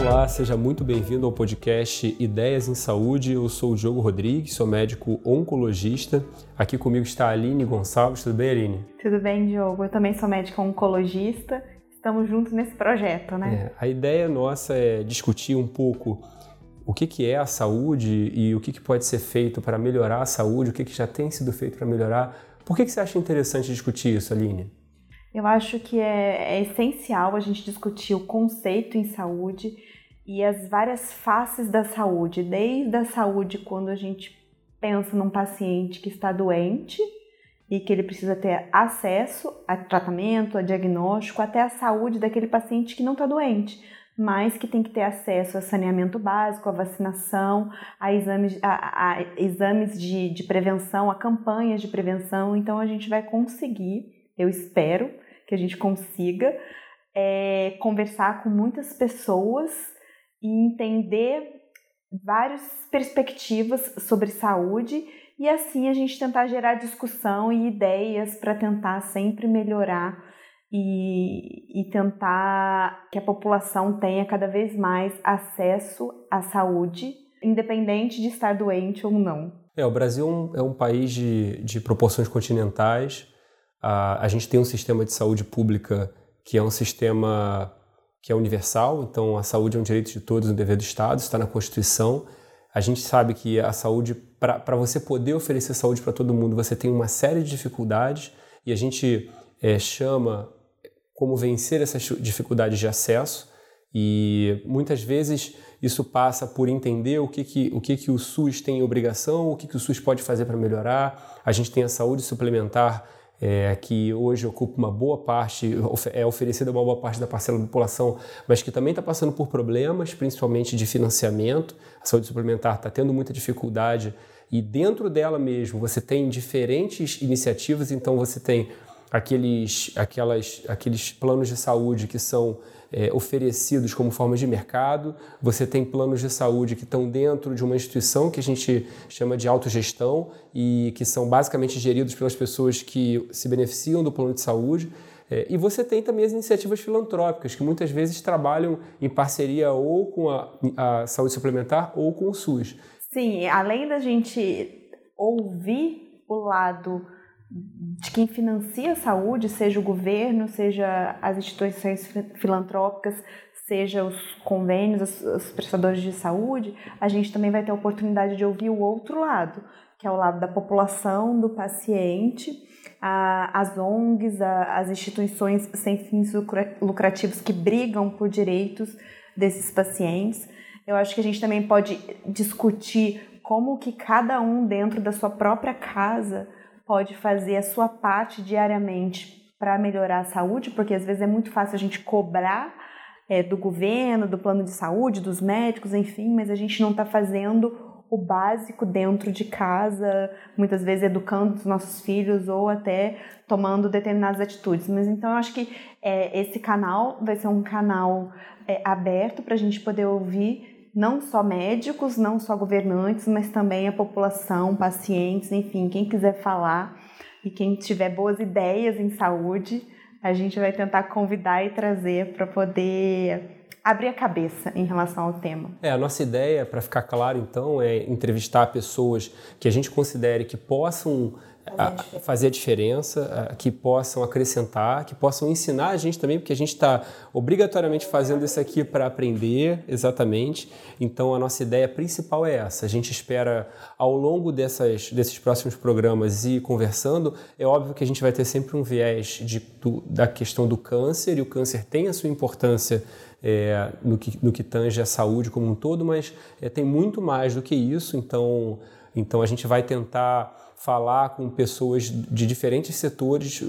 Olá, seja muito bem-vindo ao podcast Ideias em Saúde. Eu sou o Diogo Rodrigues, sou médico oncologista. Aqui comigo está a Aline Gonçalves. Tudo bem, Aline? Tudo bem, Diogo. Eu também sou médica oncologista. Estamos juntos nesse projeto, né? É, a ideia nossa é discutir um pouco o que, que é a saúde e o que, que pode ser feito para melhorar a saúde, o que, que já tem sido feito para melhorar. Por que, que você acha interessante discutir isso, Aline? Eu acho que é, é, essencial a gente discutir o conceito em saúde e as várias faces da saúde, desde a saúde quando a gente pensa num paciente que está doente e que ele precisa ter acesso a tratamento, a diagnóstico, até a saúde daquele paciente que não está doente, mas que tem que ter acesso a saneamento básico, a vacinação, a exames, a, a exames de, de prevenção, a campanhas de prevenção. Então a gente vai conseguir eu espero que a gente consiga é, conversar com muitas pessoas e entender várias perspectivas sobre saúde e assim a gente tentar gerar discussão e ideias para tentar sempre melhorar e, e, tentar que a população tenha cada vez mais acesso à saúde, independente de estar doente ou não. É, o Brasil é um, é um país de, de proporções continentais, a, a gente tem um sistema de saúde pública que é um sistema que é universal, então a saúde é um direito de todos, um dever do Estado, está na Constituição. A gente sabe que a saúde, para você poder oferecer saúde para todo mundo, você tem uma série de dificuldades e a gente é, chama como vencer essas dificuldades de acesso e muitas vezes isso passa por entender o que, que, o, que, que o SUS tem obrigação, o que, que o SUS pode fazer para melhorar. A gente tem a saúde suplementar é, que hoje ocupa uma boa parte, é oferecida uma boa parte da parcela da população, mas que também está passando por problemas, principalmente de financiamento. A saúde suplementar está tendo muita dificuldade e dentro dela mesmo você tem diferentes iniciativas, então você tem aqueles, aquelas, aqueles planos de saúde que são é, oferecidos como formas de mercado, você tem planos de saúde que estão dentro de uma instituição que a gente chama de autogestão e que são basicamente geridos pelas pessoas que se beneficiam do plano de saúde. É, e você tem também as iniciativas filantrópicas, que muitas vezes trabalham em parceria ou com a, a saúde suplementar ou com o SUS. Sim, além da gente ouvir o lado de quem financia a saúde, seja o governo, seja as instituições filantrópicas, seja os convênios, os, prestadores de saúde, a gente também vai ter a oportunidade de ouvir o outro lado, que é o lado da população, do paciente, as ONGs, as instituições sem fins lucrativos que brigam por direitos desses pacientes. Eu acho que a gente também pode discutir como que cada um dentro da sua própria casa pode fazer a sua parte diariamente para melhorar a saúde, porque às vezes é muito fácil a gente cobrar é, do governo, do plano de saúde, dos médicos, enfim, mas a gente não está fazendo o básico dentro de casa, muitas vezes educando os nossos filhos ou até tomando determinadas atitudes. Mas então eu acho que é, esse canal vai ser um canal é, aberto para a gente poder ouvir não só médicos, não só governantes, mas também a população, pacientes, enfim, quem quiser falar e quem tiver boas ideias em saúde, a gente vai tentar convidar e trazer para poder abrir a cabeça em relação ao tema. É, a nossa ideia, para ficar claro então, é entrevistar pessoas que a gente considere que possam a fazer a diferença, que possam acrescentar, que possam ensinar a gente também, porque a gente está obrigatoriamente fazendo isso aqui para aprender, exatamente. Então a nossa ideia principal é essa. A gente espera ao longo dessas, desses próximos programas e conversando, é óbvio que a gente vai ter sempre um viés de, do, da questão do câncer, e o câncer tem a sua importância é, no, que, no que tange a saúde como um todo, mas é, tem muito mais do que isso, então, então a gente vai tentar falar com pessoas de diferentes setores,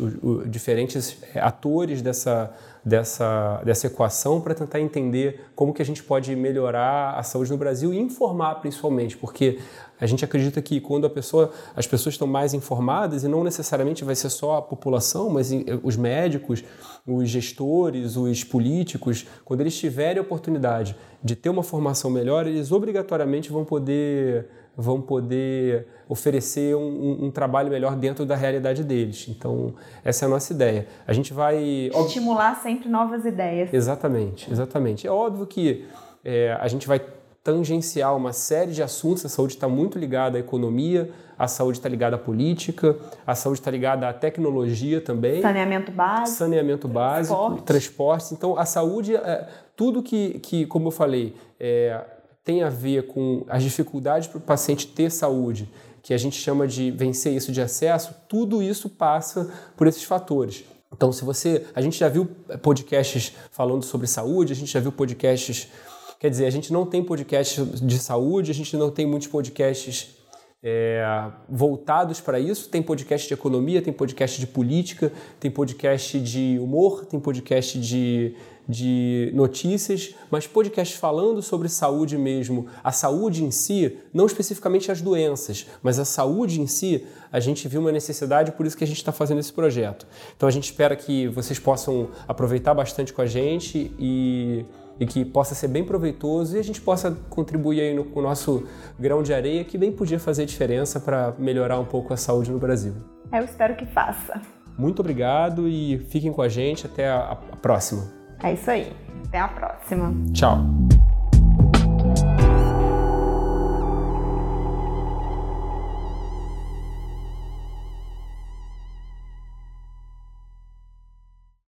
diferentes é, atores dessa, dessa, dessa equação para tentar entender como que a gente pode melhorar a saúde no Brasil e informar principalmente, porque a gente acredita que quando a pessoa, as pessoas estão mais informadas e não necessariamente vai ser só a população, mas os médicos, os gestores, os políticos, quando eles tiverem a oportunidade de ter uma formação melhor, eles obrigatoriamente vão poder vão poder oferecer um, um, trabalho melhor dentro da realidade deles. Então, essa é a nossa ideia. A gente vai. Estimular sempre novas ideias. Exatamente, exatamente. É óbvio que é, a gente vai tangenciar uma série de assuntos. A saúde está muito ligada à economia, a saúde está ligada à política, a saúde está ligada à tecnologia também. Saneamento básico. Saneamento básico, transporte. transporte. Então, a saúde, é, tudo que, que, como eu falei, é, tem a ver com as dificuldades para o paciente ter saúde, que a gente chama de vencer isso de acesso, tudo isso passa por esses fatores. Então, se você. A gente já viu podcasts falando sobre saúde, a gente já viu podcasts Quer dizer, a gente não tem podcast de saúde, a gente não tem muitos podcasts é, voltados para isso. Tem podcast de economia, tem podcast de política, tem podcast de humor, tem podcast de, de notícias, mas podcasts falando sobre saúde mesmo, a saúde em si, não especificamente as doenças, mas a saúde em si, a gente viu uma necessidade, por isso que a gente está fazendo esse projeto. Então a gente espera que vocês possam aproveitar bastante com a gente e e que possa ser bem proveitoso e a gente possa contribuir aí no, com o nosso grão de areia que bem podia fazer diferença para melhorar um pouco a saúde no Brasil. Eu espero que faça. Muito obrigado e fiquem com a gente. Até a, a próxima. É isso aí. Até a próxima. Tchau.